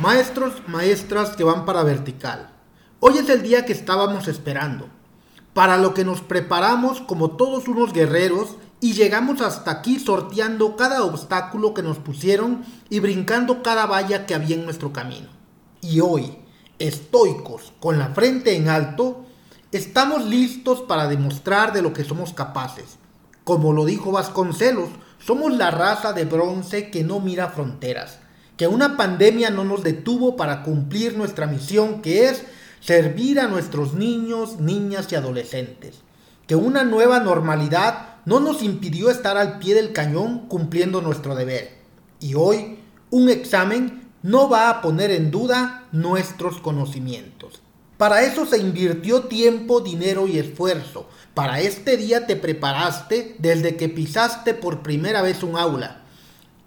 Maestros, maestras que van para vertical. Hoy es el día que estábamos esperando, para lo que nos preparamos como todos unos guerreros y llegamos hasta aquí sorteando cada obstáculo que nos pusieron y brincando cada valla que había en nuestro camino. Y hoy, estoicos, con la frente en alto, estamos listos para demostrar de lo que somos capaces. Como lo dijo Vasconcelos, somos la raza de bronce que no mira fronteras, que una pandemia no nos detuvo para cumplir nuestra misión que es servir a nuestros niños, niñas y adolescentes, que una nueva normalidad no nos impidió estar al pie del cañón cumpliendo nuestro deber. Y hoy, un examen no va a poner en duda nuestros conocimientos. Para eso se invirtió tiempo, dinero y esfuerzo. Para este día te preparaste desde que pisaste por primera vez un aula.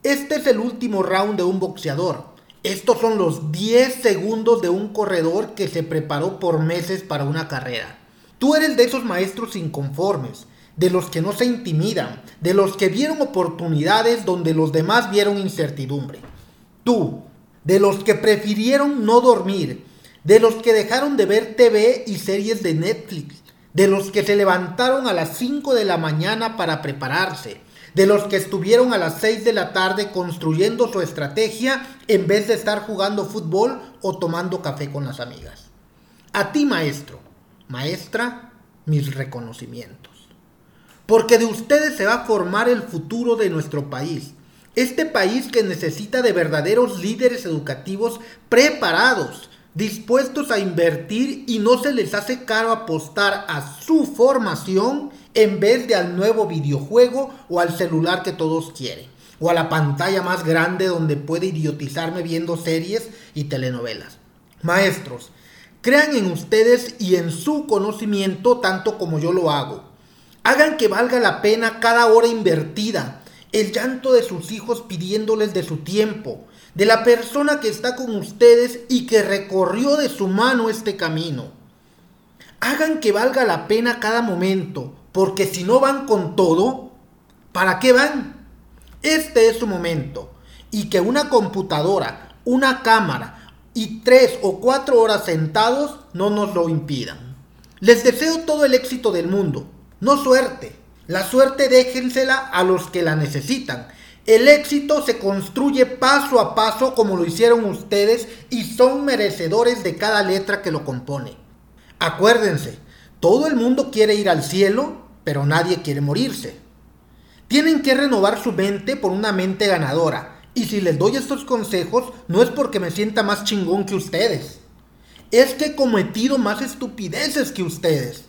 Este es el último round de un boxeador. Estos son los 10 segundos de un corredor que se preparó por meses para una carrera. Tú eres de esos maestros inconformes, de los que no se intimidan, de los que vieron oportunidades donde los demás vieron incertidumbre. Tú, de los que prefirieron no dormir, de los que dejaron de ver TV y series de Netflix, de los que se levantaron a las 5 de la mañana para prepararse, de los que estuvieron a las 6 de la tarde construyendo su estrategia en vez de estar jugando fútbol o tomando café con las amigas. A ti maestro, maestra, mis reconocimientos. Porque de ustedes se va a formar el futuro de nuestro país. Este país que necesita de verdaderos líderes educativos preparados, dispuestos a invertir y no se les hace caro apostar a su formación en vez de al nuevo videojuego o al celular que todos quieren, o a la pantalla más grande donde puede idiotizarme viendo series y telenovelas. Maestros, crean en ustedes y en su conocimiento tanto como yo lo hago. Hagan que valga la pena cada hora invertida, el llanto de sus hijos pidiéndoles de su tiempo, de la persona que está con ustedes y que recorrió de su mano este camino. Hagan que valga la pena cada momento, porque si no van con todo, ¿para qué van? Este es su momento. Y que una computadora, una cámara y tres o cuatro horas sentados no nos lo impidan. Les deseo todo el éxito del mundo, no suerte. La suerte déjensela a los que la necesitan el éxito se construye paso a paso como lo hicieron ustedes y son merecedores de cada letra que lo compone. Acuérdense, todo el mundo quiere ir al cielo, pero nadie quiere morirse. Tienen que renovar su mente por una mente ganadora. Y si les doy estos consejos, no es porque me sienta más chingón que ustedes. Es que he cometido más estupideces que ustedes.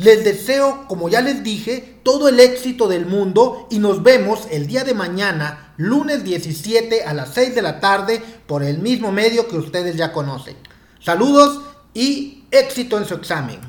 Les deseo, como ya les dije, todo el éxito del mundo y nos vemos el día de mañana, lunes 17 a las 6 de la tarde, por el mismo medio que ustedes ya conocen. Saludos y éxito en su examen.